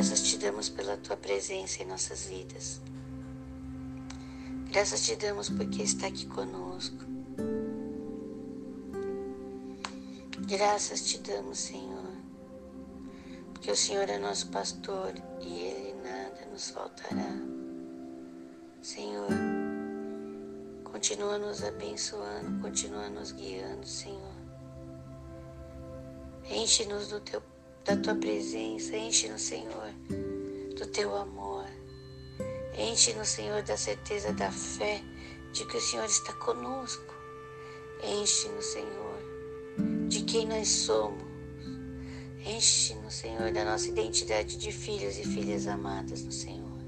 Graças te damos pela tua presença em nossas vidas. Graças te damos porque está aqui conosco. Graças te damos, Senhor, porque o Senhor é nosso pastor e Ele nada nos faltará. Senhor, continua nos abençoando, continua nos guiando, Senhor. Enche-nos do teu, da tua presença, enche-nos, Senhor, do teu amor. Enche-nos, Senhor, da certeza da fé de que o Senhor está conosco. Enche-nos, Senhor, de quem nós somos. Enche-nos, Senhor, da nossa identidade de filhos e filhas amadas no Senhor.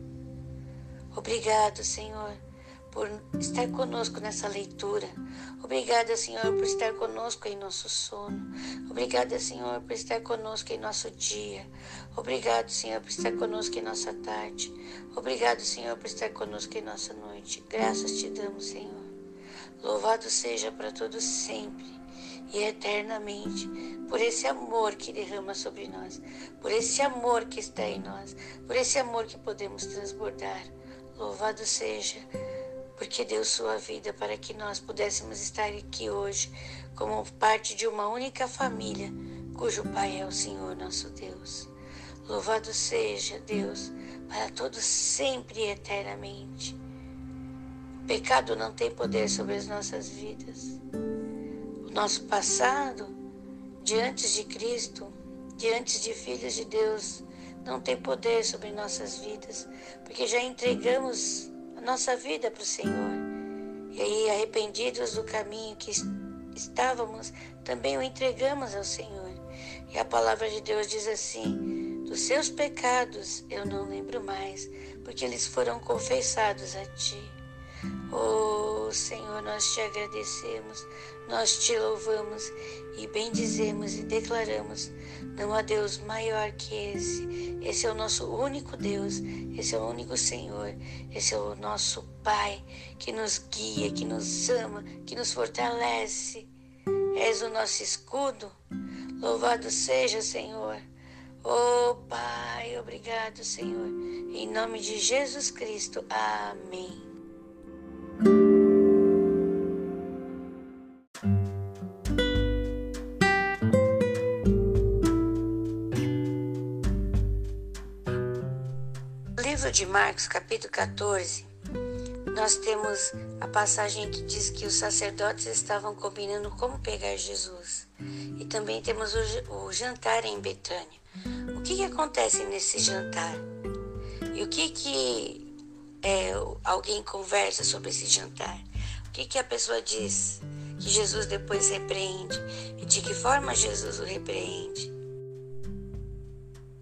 Obrigado, Senhor por estar conosco nessa leitura. Obrigada, Senhor, por estar conosco em nosso sono. Obrigada, Senhor, por estar conosco em nosso dia. Obrigado, Senhor, por estar conosco em nossa tarde. Obrigado, Senhor, por estar conosco em nossa noite. Graças te damos, Senhor. Louvado seja para todos sempre e eternamente por esse amor que derrama sobre nós, por esse amor que está em nós, por esse amor que podemos transbordar. Louvado seja porque deu sua vida para que nós pudéssemos estar aqui hoje como parte de uma única família, cujo Pai é o Senhor nosso Deus. Louvado seja Deus para todos sempre e eternamente. O pecado não tem poder sobre as nossas vidas. O nosso passado, diante de Cristo, diante de filhos de Deus, não tem poder sobre nossas vidas, porque já entregamos nossa vida para o Senhor. E aí, arrependidos do caminho que estávamos, também o entregamos ao Senhor. E a palavra de Deus diz assim: Dos seus pecados eu não lembro mais, porque eles foram confessados a ti. Oh Senhor, nós te agradecemos, nós te louvamos e bendizemos e declaramos: não há Deus maior que esse. Esse é o nosso único Deus, esse é o único Senhor, esse é o nosso Pai que nos guia, que nos ama, que nos fortalece. És o nosso escudo. Louvado seja, Senhor. Oh Pai, obrigado, Senhor. Em nome de Jesus Cristo. Amém. Livro de Marcos, capítulo 14, nós temos a passagem que diz que os sacerdotes estavam combinando como pegar Jesus. E também temos o, jantar em Betânia. O que, que acontece nesse jantar? E o que, que é, alguém conversa sobre esse jantar? O que, que a pessoa diz que Jesus depois repreende? E de que forma Jesus o repreende?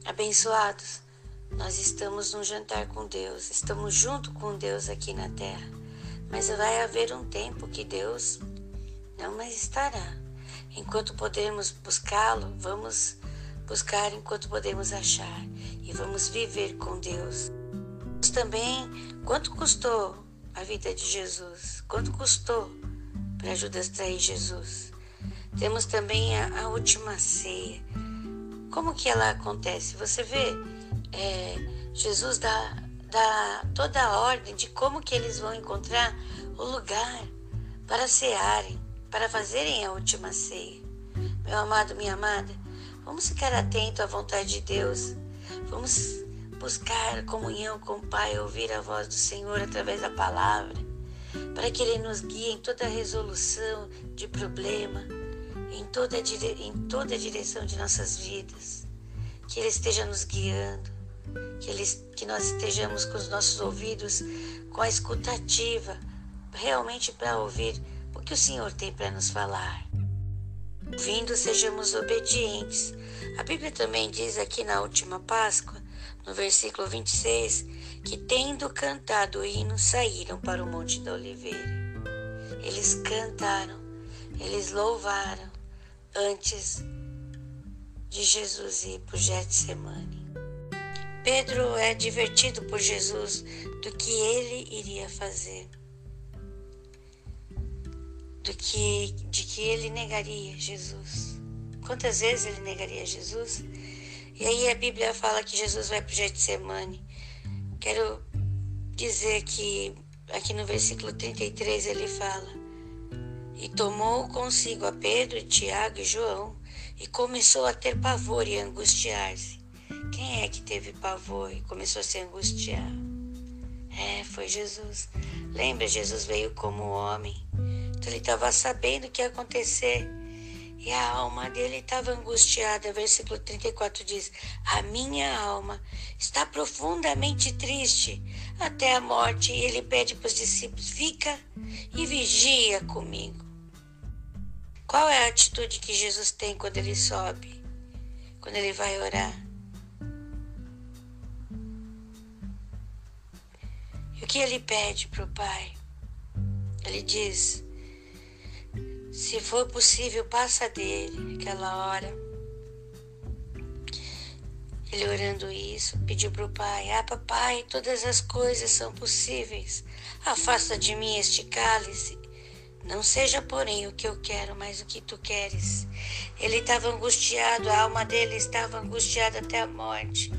Abençoados, nós estamos num jantar com Deus, estamos junto com Deus aqui na terra. Mas vai haver um tempo que Deus não mais estará. Enquanto podemos buscá-lo, vamos buscar enquanto podemos achar e vamos viver com Deus. Também, quanto custou a vida de Jesus? Quanto custou para Judas trair Jesus? Temos também a, a última ceia. Como que ela acontece? Você vê é, Jesus dá, dá toda a ordem de como que eles vão encontrar o lugar para cearem, para fazerem a última ceia. Meu amado, minha amada, vamos ficar atento à vontade de Deus. Vamos buscar comunhão com o Pai, ouvir a voz do Senhor através da palavra, para que Ele nos guie em toda resolução de problema, em toda, em toda a direção de nossas vidas. Que Ele esteja nos guiando, que, eles, que nós estejamos com os nossos ouvidos com a escutativa, realmente para ouvir o que o Senhor tem para nos falar. Ouvindo, sejamos obedientes. A Bíblia também diz aqui na última Páscoa, no versículo 26, que tendo cantado o hino, saíram para o Monte da Oliveira. Eles cantaram, eles louvaram antes de Jesus ir para o Getsemane. Pedro é divertido por Jesus do que ele iria fazer, do que de que ele negaria Jesus. Quantas vezes ele negaria Jesus? E aí a Bíblia fala que Jesus vai para o Getsemane. Quero dizer que aqui no versículo 33 ele fala: E tomou consigo a Pedro, Tiago e João, e começou a ter pavor e angustiar-se. Quem é que teve pavor e começou a se angustiar? É, foi Jesus. Lembra, Jesus veio como homem. Então ele estava sabendo o que ia acontecer. E a alma dele estava angustiada. Versículo 34 diz: A minha alma está profundamente triste até a morte. E ele pede para os discípulos: Fica e vigia comigo. Qual é a atitude que Jesus tem quando ele sobe? Quando ele vai orar? E o que ele pede para o Pai? Ele diz: se for possível, passa dele aquela hora. Ele orando isso, pediu para o pai: Ah, papai, todas as coisas são possíveis. Afasta de mim este cálice. Não seja, porém, o que eu quero, mas o que tu queres. Ele estava angustiado, a alma dele estava angustiada até a morte.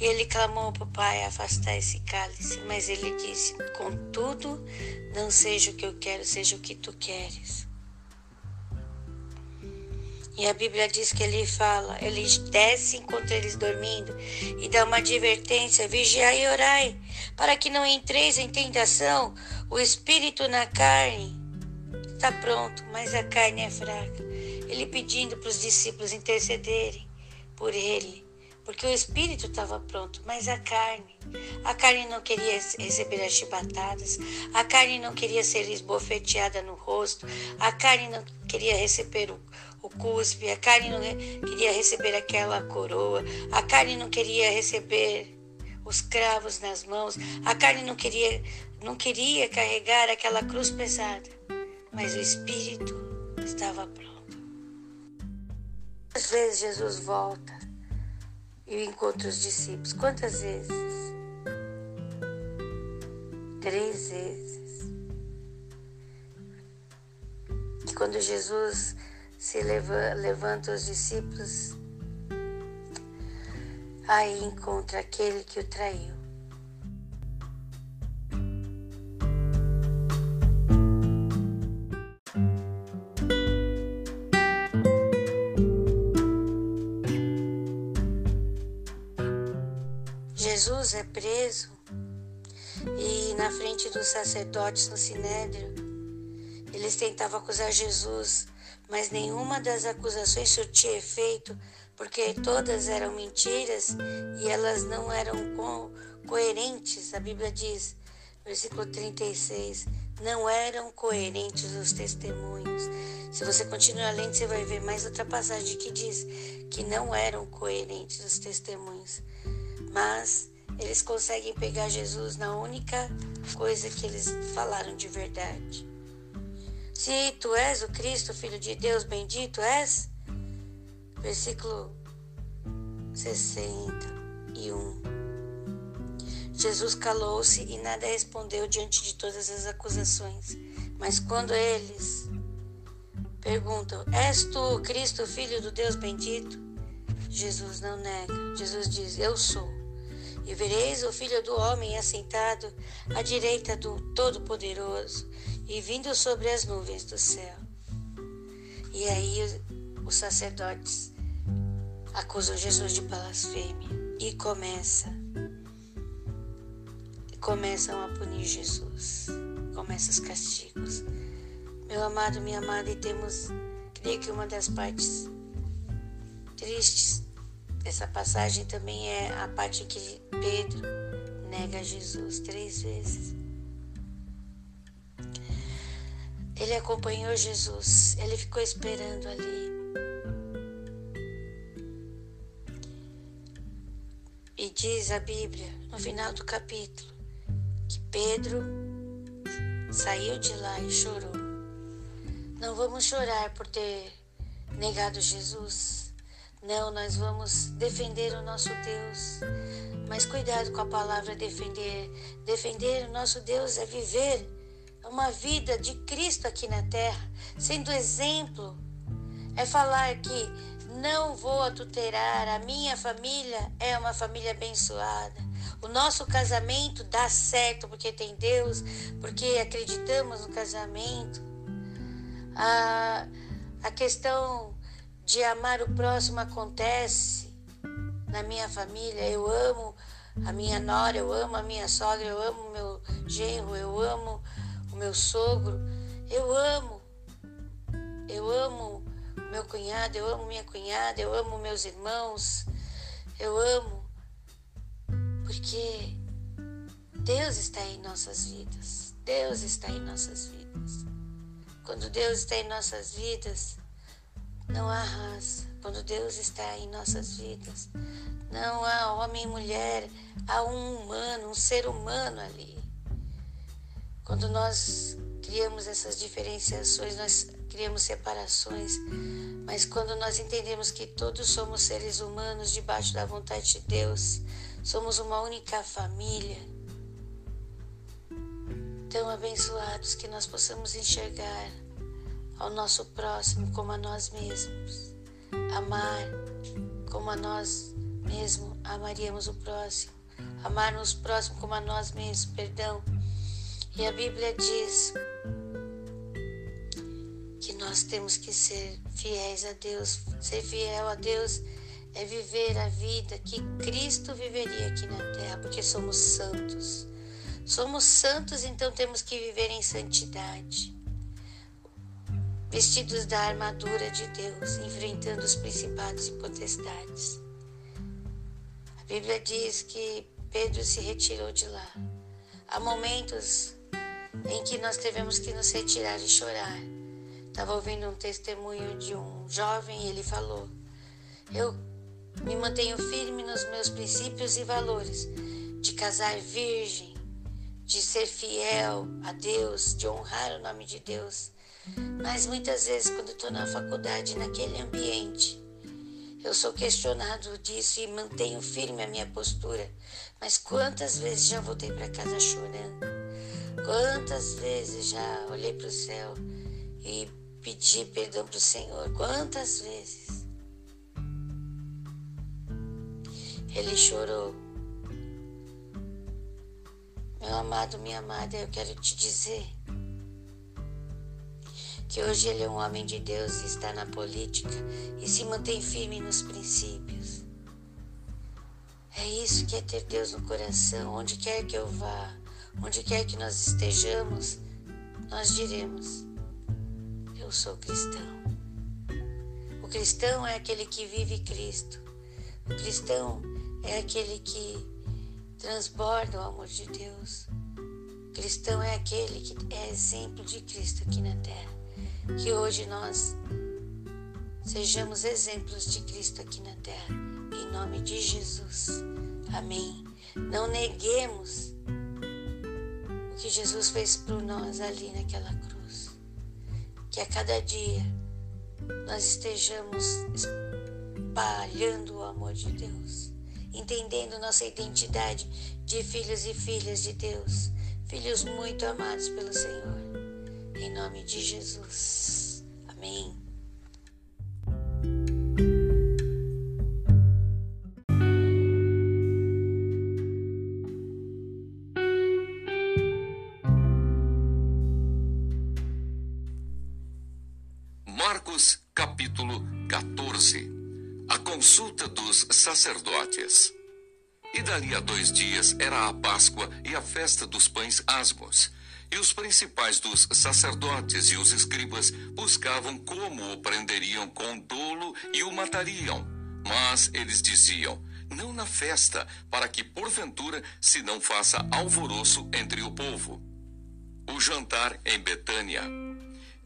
E ele clamou para o Pai afastar esse cálice, mas ele disse: Contudo, não seja o que eu quero, seja o que tu queres. E a Bíblia diz que ele fala, ele desce enquanto eles dormindo e dá uma advertência: vigiai e orai, para que não entreis em tentação. O espírito na carne está pronto, mas a carne é fraca. Ele pedindo para os discípulos intercederem por ele porque o espírito estava pronto, mas a carne, a carne não queria receber as chibatadas, a carne não queria ser esbofeteada no rosto, a carne não queria receber o, o cuspe, a carne não queria receber aquela coroa, a carne não queria receber os cravos nas mãos, a carne não queria, não queria carregar aquela cruz pesada, mas o espírito estava pronto. Às vezes Jesus volta e encontra os discípulos. Quantas vezes? Três vezes. E quando Jesus se leva, levanta os discípulos, aí encontra aquele que o traiu. Jesus é preso e na frente dos sacerdotes no Sinédrio, eles tentavam acusar Jesus, mas nenhuma das acusações surtia efeito, porque todas eram mentiras e elas não eram co coerentes. A Bíblia diz, versículo 36, não eram coerentes os testemunhos. Se você continuar lendo, você vai ver mais outra passagem que diz que não eram coerentes os testemunhos mas eles conseguem pegar Jesus na única coisa que eles falaram de verdade. Se tu és o Cristo, Filho de Deus, bendito és. Versículo 61. Jesus calou-se e nada respondeu diante de todas as acusações. Mas quando eles perguntam: És tu o Cristo, Filho do Deus bendito? Jesus não nega. Jesus diz: Eu sou e vereis o Filho do Homem assentado à direita do Todo-Poderoso e vindo sobre as nuvens do céu. E aí os sacerdotes acusam Jesus de blasfêmia e começa começam a punir Jesus. Começam os castigos. Meu amado, minha amada, e temos, creio que uma das partes tristes essa passagem também é a parte que Pedro nega Jesus três vezes. Ele acompanhou Jesus, ele ficou esperando ali. E diz a Bíblia, no final do capítulo, que Pedro saiu de lá e chorou. Não vamos chorar por ter negado Jesus. Não, nós vamos defender o nosso Deus. Mas cuidado com a palavra defender. Defender o nosso Deus é viver uma vida de Cristo aqui na terra, sendo exemplo. é falar que não vou adulterar, a minha família é uma família abençoada. O nosso casamento dá certo porque tem Deus, porque acreditamos no casamento. A, a questão de amar o próximo acontece na minha família. Eu amo a minha nora, eu amo a minha sogra, eu amo meu genro, eu amo o meu sogro, eu amo. Eu amo meu cunhado, eu amo minha cunhada, eu amo meus irmãos, eu amo porque Deus está em nossas vidas. Deus está em nossas vidas. Quando Deus está em nossas vidas, não há raça. Quando Deus está em nossas vidas, não há homem e mulher, há um humano, um ser humano ali. Quando nós criamos essas diferenciações, nós criamos separações, mas quando nós entendemos que todos somos seres humanos debaixo da vontade de Deus, somos uma única família, tão abençoados que nós possamos enxergar ao nosso próximo como a nós mesmos, amar como a nós mesmos amaríamos o próximo, amar nos próximo como a nós mesmos, perdão. E a Bíblia diz que nós temos que ser fiéis a Deus. Ser fiel a Deus é viver a vida que Cristo viveria aqui na terra, porque somos santos. Somos santos, então temos que viver em santidade vestidos da armadura de Deus, enfrentando os principados e potestades. A Bíblia diz que Pedro se retirou de lá. Há momentos em que nós tivemos que nos retirar e chorar. Estava ouvindo um testemunho de um jovem e ele falou: Eu me mantenho firme nos meus princípios e valores de casar virgem, de ser fiel a Deus, de honrar o nome de Deus mas muitas vezes, quando estou na faculdade, naquele ambiente, eu sou questionado disso e mantenho firme a minha postura. Mas quantas vezes já voltei para casa chorando? Quantas vezes já olhei para o céu e pedi perdão para o Senhor? Quantas vezes? Ele chorou. Meu amado, minha amada, eu quero te dizer que hoje ele é um homem de Deus e está na política e se mantém firme nos princípios. É isso que é ter Deus no coração, onde quer que eu vá, onde quer que nós estejamos, nós diremos: Eu sou cristão. O cristão é aquele que vive Cristo. O cristão é aquele que transborda o amor de Deus. O cristão é aquele que é exemplo de Cristo aqui na terra. Que hoje nós sejamos exemplos de Cristo aqui na terra, em nome de Jesus. Amém. Não neguemos o que Jesus fez por nós ali naquela cruz. Que a cada dia nós estejamos espalhando o amor de Deus, entendendo nossa identidade de filhos e filhas de Deus, filhos muito amados pelo Senhor. Em nome de Jesus. Amém. Marcos capítulo 14 A consulta dos sacerdotes. E dali a dois dias era a Páscoa e a festa dos pães asmos. E os principais dos sacerdotes e os escribas buscavam como o prenderiam com dolo e o matariam. Mas eles diziam: Não na festa, para que porventura se não faça alvoroço entre o povo. O jantar em Betânia.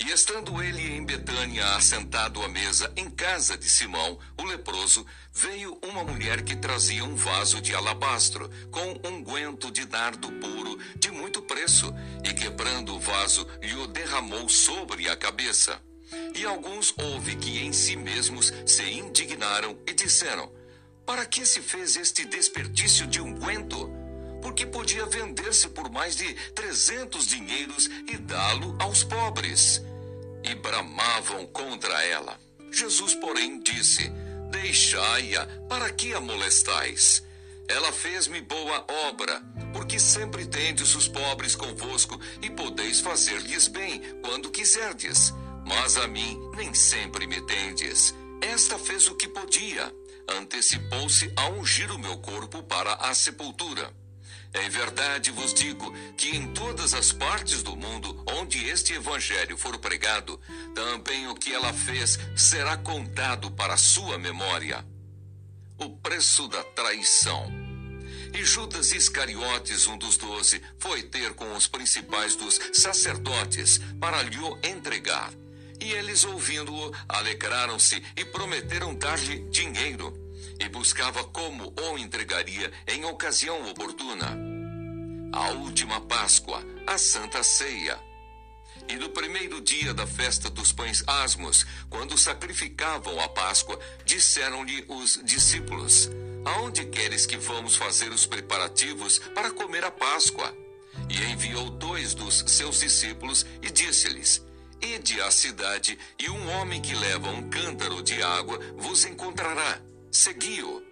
E estando ele em Betânia, assentado à mesa em casa de Simão, o leproso, veio uma mulher que trazia um vaso de alabastro com unguento de nardo puro de muito preço, e quebrando o vaso, lhe o derramou sobre a cabeça. E alguns houve que em si mesmos se indignaram e disseram: Para que se fez este desperdício de unguento? Porque podia vender-se por mais de trezentos dinheiros e dá-lo aos pobres e bramavam contra ela. Jesus, porém, disse: Deixai-a, para que a molestais? Ela fez-me boa obra, porque sempre tendes os pobres convosco e podeis fazer-lhes bem quando quiserdes. Mas a mim nem sempre me tendes. Esta fez o que podia, antecipou-se a ungir o meu corpo para a sepultura. Em verdade vos digo que em todas as partes do mundo onde este evangelho for pregado, também o que ela fez será contado para sua memória. O preço da traição. E Judas Iscariotes, um dos doze, foi ter com os principais dos sacerdotes para lhe entregar. E eles, ouvindo-o, alegraram-se e prometeram dar-lhe dinheiro e buscava como o entregaria em ocasião oportuna. A última Páscoa, a Santa Ceia. E no primeiro dia da festa dos pães asmos, quando sacrificavam a Páscoa, disseram-lhe os discípulos: Aonde queres que vamos fazer os preparativos para comer a Páscoa? E enviou dois dos seus discípulos e disse-lhes: Ide à cidade, e um homem que leva um cântaro de água vos encontrará segui-o.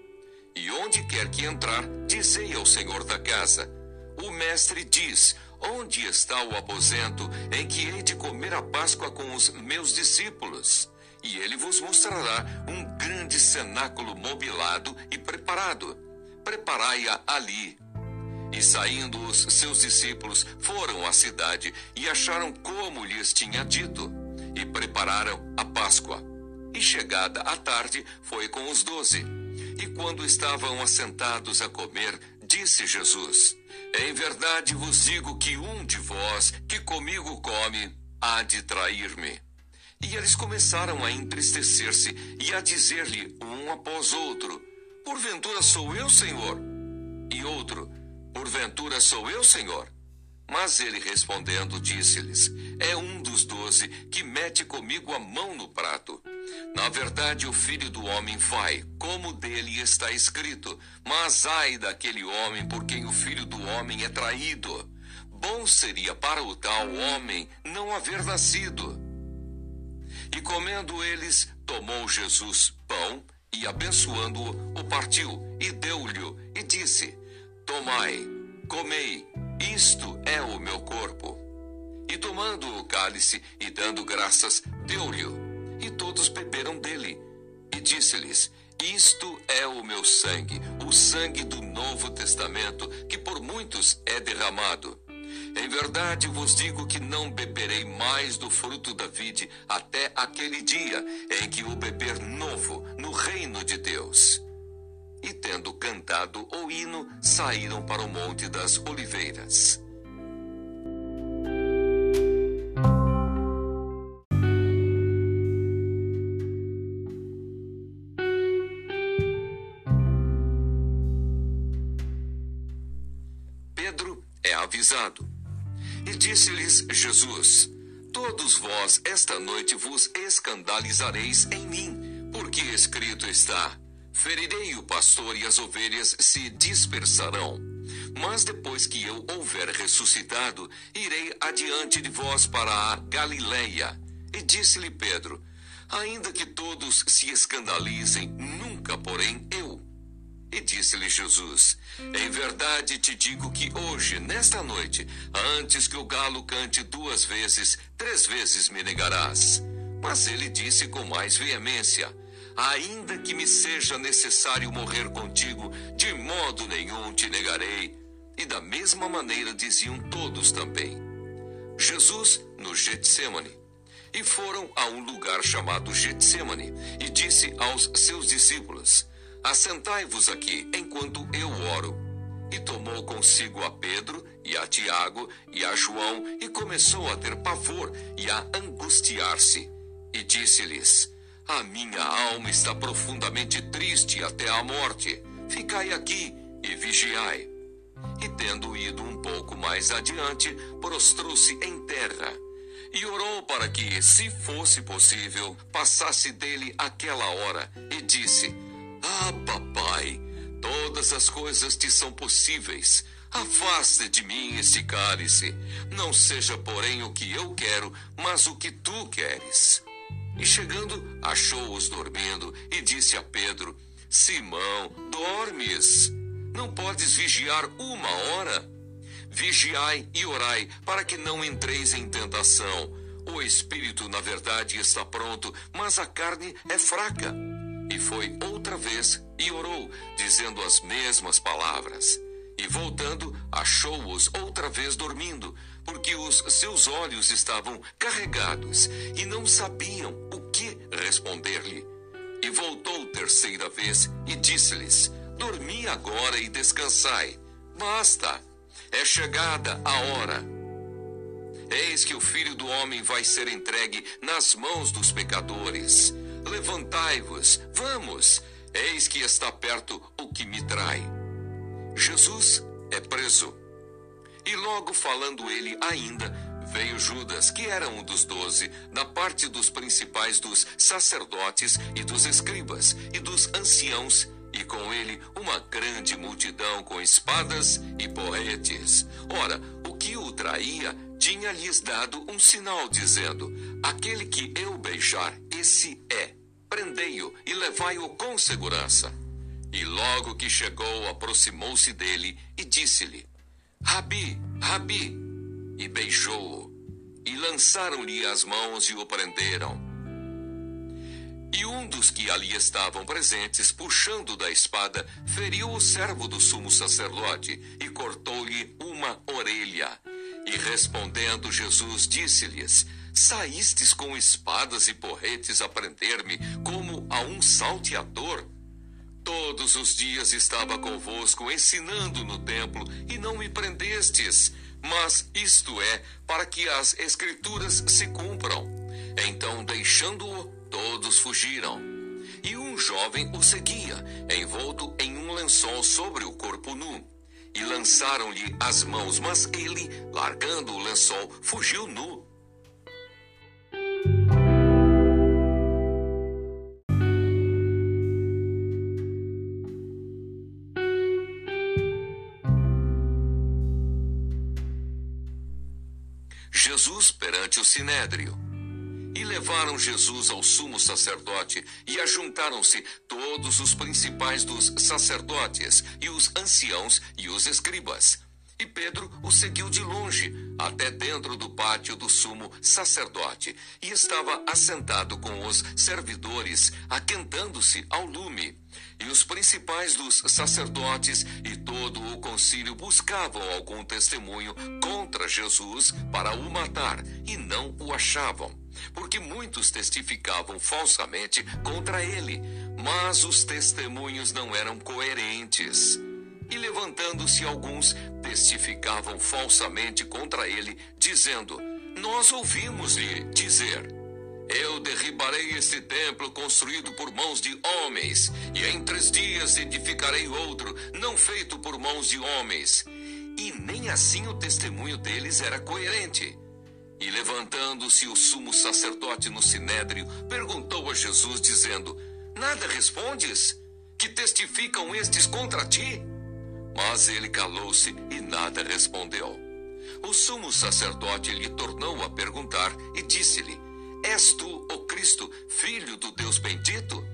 E onde quer que entrar, dizei ao senhor da casa: O mestre diz: Onde está o aposento em que hei de comer a Páscoa com os meus discípulos? E ele vos mostrará um grande cenáculo mobilado e preparado. Preparai-a ali. E saindo os seus discípulos, foram à cidade e acharam como lhes tinha dito, e prepararam a Páscoa. E chegada a tarde, foi com os doze. E quando estavam assentados a comer, disse Jesus: Em verdade vos digo que um de vós que comigo come há de trair-me. E eles começaram a entristecer-se e a dizer-lhe um após outro: Porventura sou eu, Senhor? E outro: Porventura sou eu, Senhor? Mas ele respondendo disse-lhes: É um dos doze que mete comigo a mão no prato. Na verdade, o filho do homem vai, como dele está escrito: Mas ai daquele homem por quem o filho do homem é traído. Bom seria para o tal homem não haver nascido. E comendo eles, tomou Jesus pão e, abençoando-o, o partiu e deu-lhe e disse: Tomai, comei, isto é o meu corpo. E tomando o cálice e dando graças, deu-lhe e todos beberam dele. E disse-lhes: Isto é o meu sangue, o sangue do Novo Testamento, que por muitos é derramado. Em verdade vos digo que não beberei mais do fruto da vide até aquele dia em que o beber novo no reino de Deus. E tendo cantado o hino, saíram para o Monte das Oliveiras. avisado. E disse-lhes Jesus: Todos vós esta noite vos escandalizareis em mim, porque escrito está: Ferirei o pastor e as ovelhas se dispersarão. Mas depois que eu houver ressuscitado, irei adiante de vós para a Galileia. E disse-lhe Pedro: Ainda que todos se escandalizem, nunca, porém, eu e disse-lhe Jesus: Em verdade te digo que hoje, nesta noite, antes que o galo cante duas vezes, três vezes me negarás. Mas ele disse com mais veemência: Ainda que me seja necessário morrer contigo, de modo nenhum te negarei. E da mesma maneira diziam todos também. Jesus no Getsemane. E foram a um lugar chamado Getsemane, e disse aos seus discípulos: Assentai-vos aqui enquanto eu oro. E tomou consigo a Pedro e a Tiago e a João e começou a ter pavor e a angustiar-se. E disse-lhes: A minha alma está profundamente triste até a morte. Ficai aqui e vigiai. E tendo ido um pouco mais adiante, prostrou-se em terra e orou para que, se fosse possível, passasse dele aquela hora, e disse: ah, papai, todas as coisas te são possíveis. Afaste de mim este cálice. Não seja, porém, o que eu quero, mas o que tu queres. E chegando, achou-os dormindo e disse a Pedro: Simão, dormes? Não podes vigiar uma hora? Vigiai e orai, para que não entreis em tentação. O espírito, na verdade, está pronto, mas a carne é fraca. E foi outra vez e orou, dizendo as mesmas palavras. E voltando, achou-os outra vez dormindo, porque os seus olhos estavam carregados e não sabiam que responder-lhe. E voltou terceira vez e disse-lhes: Dormi agora e descansai. Basta, é chegada a hora. Eis que o filho do homem vai ser entregue nas mãos dos pecadores. Levantai-vos, vamos, eis que está perto o que me trai. Jesus é preso. E logo falando ele ainda, veio Judas, que era um dos doze, da parte dos principais dos sacerdotes e dos escribas e dos anciãos, e com ele uma grande multidão com espadas e porretes. Ora, o que o traía tinha-lhes dado um sinal, dizendo: Aquele que eu beijar, esse é. Prendei-o e levai-o com segurança. E logo que chegou, aproximou-se dele e disse-lhe: Rabi, Rabi! E beijou-o. E lançaram-lhe as mãos e o prenderam. E um dos que ali estavam presentes, puxando da espada, feriu o servo do sumo sacerdote e cortou-lhe uma orelha. E respondendo, Jesus disse-lhes: Saístes com espadas e porretes a prender-me como a um salteador? Todos os dias estava convosco ensinando no templo e não me prendestes. Mas isto é para que as Escrituras se cumpram. Então, deixando-o, todos fugiram. E um jovem o seguia, envolto em um lençol sobre o corpo nu. E lançaram-lhe as mãos, mas ele, largando o lençol, fugiu nu. Perante o sinédrio. E levaram Jesus ao sumo sacerdote, e ajuntaram-se todos os principais dos sacerdotes, e os anciãos e os escribas. E Pedro o seguiu de longe, até dentro do pátio do sumo sacerdote, e estava assentado com os servidores, aquentando-se ao lume. E os principais dos sacerdotes e todo o concílio buscavam algum testemunho contra Jesus para o matar, e não o achavam porque muitos testificavam falsamente contra ele, mas os testemunhos não eram coerentes. E levantando-se alguns, testificavam falsamente contra ele, dizendo: Nós ouvimos-lhe dizer: Eu derribarei este templo construído por mãos de homens, e em três dias edificarei outro, não feito por mãos de homens. E nem assim o testemunho deles era coerente. E levantando-se o sumo sacerdote no sinédrio, perguntou a Jesus, dizendo: Nada respondes? Que testificam estes contra ti? Mas ele calou-se e nada respondeu. O sumo sacerdote lhe tornou a perguntar e disse-lhe: És tu, o Cristo, filho do Deus bendito?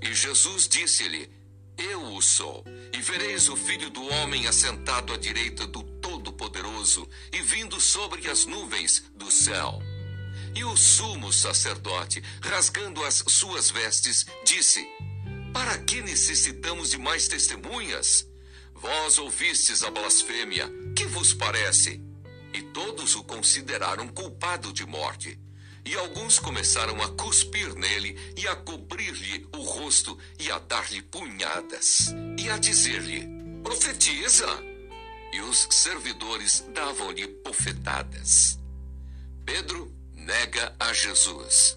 E Jesus disse-lhe: Eu o sou, e vereis o filho do homem assentado à direita do Todo-Poderoso e vindo sobre as nuvens do céu. E o sumo sacerdote, rasgando as suas vestes, disse: Para que necessitamos de mais testemunhas? Vós ouvistes a blasfêmia, que vos parece? E todos o consideraram culpado de morte. E alguns começaram a cuspir nele e a cobrir-lhe o rosto e a dar-lhe punhadas e a dizer-lhe: Profetiza! e os servidores davam-lhe bofetadas. Pedro nega a Jesus.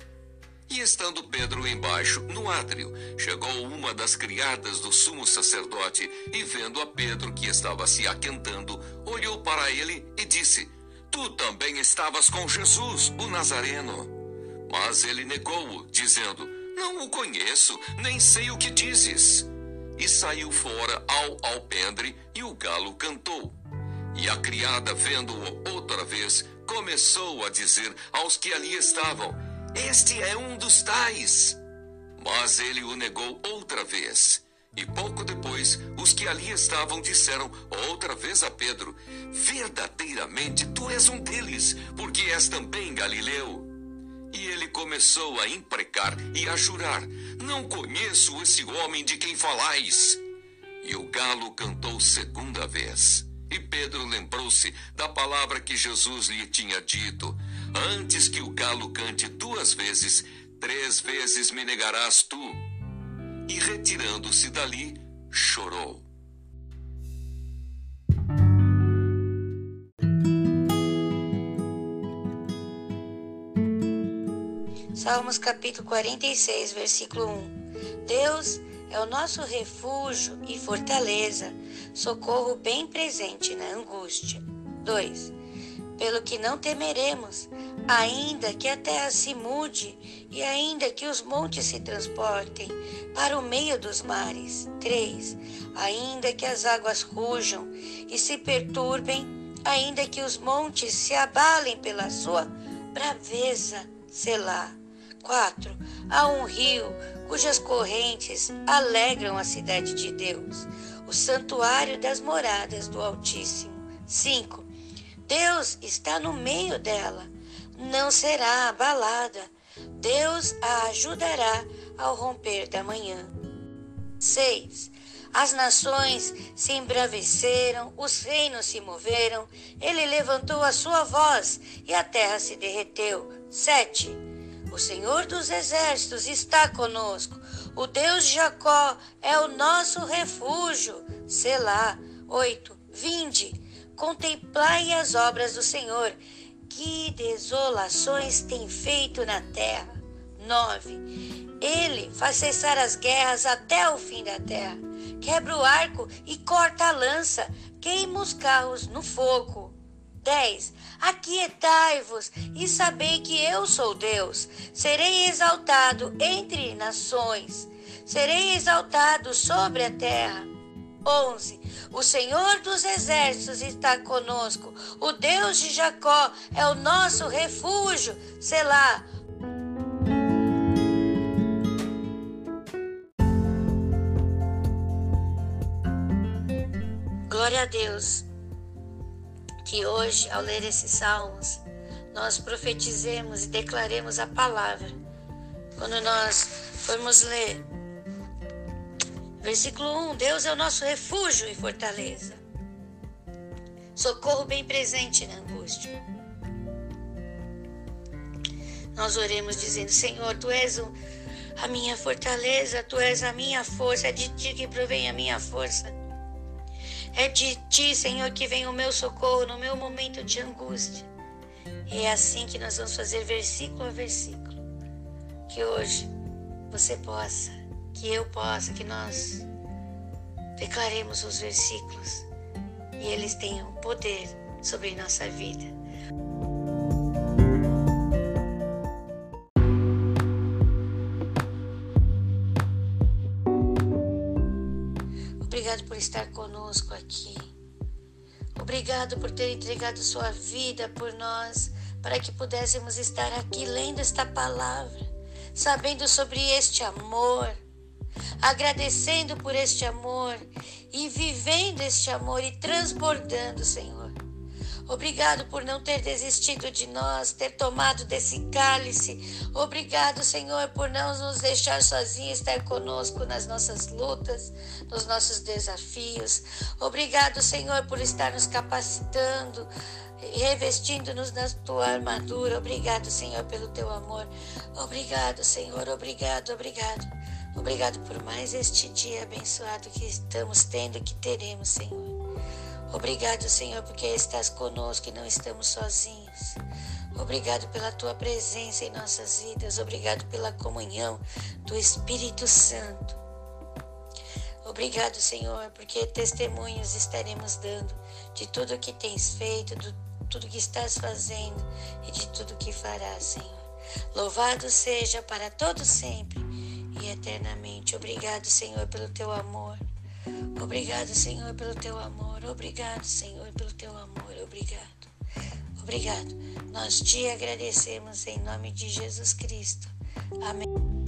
E estando Pedro embaixo, no átrio, chegou uma das criadas do sumo sacerdote e, vendo a Pedro que estava se aquentando, olhou para ele e disse: Tu também estavas com Jesus, o Nazareno. Mas ele negou-o, dizendo: Não o conheço, nem sei o que dizes e saiu fora ao alpendre, e o galo cantou. E a criada, vendo-o outra vez, começou a dizer aos que ali estavam: Este é um dos tais. Mas ele o negou outra vez. E pouco depois, os que ali estavam disseram outra vez a Pedro: Verdadeiramente tu és um deles, porque és também Galileu. E ele começou a imprecar e a jurar: Não conheço esse homem de quem falais. E o galo cantou segunda vez. E Pedro lembrou-se da palavra que Jesus lhe tinha dito: Antes que o galo cante duas vezes, três vezes me negarás tu e, retirando-se dali, chorou. Salmos capítulo 46, versículo 1. Deus é o nosso refúgio e fortaleza, socorro bem presente na angústia. 2. Pelo que não temeremos, ainda que a terra se mude e ainda que os montes se transportem para o meio dos mares. 3. Ainda que as águas rujam e se perturbem, ainda que os montes se abalem pela sua braveza. Selá. 4. Há um rio cujas correntes alegram a cidade de Deus, o santuário das moradas do Altíssimo. 5. Deus está no meio dela não será abalada. Deus a ajudará ao romper da manhã. 6. As nações se embraveceram, os reinos se moveram, ele levantou a sua voz e a terra se derreteu. 7. O Senhor dos exércitos está conosco, o Deus de Jacó é o nosso refúgio. Selá. 8. Vinde, contemplai as obras do Senhor que desolações tem feito na terra. 9. Ele faz cessar as guerras até o fim da terra. Quebra o arco e corta a lança, queima os carros no fogo. 10. Aquietai-vos e sabei que eu sou Deus. Serei exaltado entre nações. Serei exaltado sobre a terra. 11. O Senhor dos exércitos está conosco. O Deus de Jacó é o nosso refúgio. Selá. Glória a Deus. Que hoje, ao ler esses salmos, nós profetizemos e declaremos a palavra. Quando nós formos ler Versículo 1: Deus é o nosso refúgio e fortaleza, socorro bem presente na angústia. Nós oremos dizendo: Senhor, tu és a minha fortaleza, tu és a minha força, é de ti que provém a minha força. É de ti, Senhor, que vem o meu socorro no meu momento de angústia. E é assim que nós vamos fazer versículo a versículo. Que hoje você possa que eu possa, que nós declaremos os versículos e eles tenham poder sobre nossa vida. Obrigado por estar conosco aqui. Obrigado por ter entregado sua vida por nós, para que pudéssemos estar aqui lendo esta palavra, sabendo sobre este amor agradecendo por este amor e vivendo este amor e transbordando, Senhor. Obrigado por não ter desistido de nós, ter tomado desse cálice. Obrigado, Senhor, por não nos deixar sozinhos, estar conosco nas nossas lutas, nos nossos desafios. Obrigado, Senhor, por estar nos capacitando, revestindo-nos na tua armadura. Obrigado, Senhor, pelo teu amor. Obrigado, Senhor. Obrigado, obrigado. Obrigado por mais este dia abençoado que estamos tendo e que teremos, Senhor. Obrigado, Senhor, porque estás conosco e não estamos sozinhos. Obrigado pela tua presença em nossas vidas. Obrigado pela comunhão do Espírito Santo. Obrigado, Senhor, porque testemunhos estaremos dando de tudo que tens feito, de tudo que estás fazendo e de tudo que farás, Senhor. Louvado seja para todo sempre e eternamente. Obrigado, Senhor, pelo teu amor. Obrigado, Senhor, pelo teu amor. Obrigado, Senhor, pelo teu amor. Obrigado. Obrigado. Nós te agradecemos em nome de Jesus Cristo. Amém.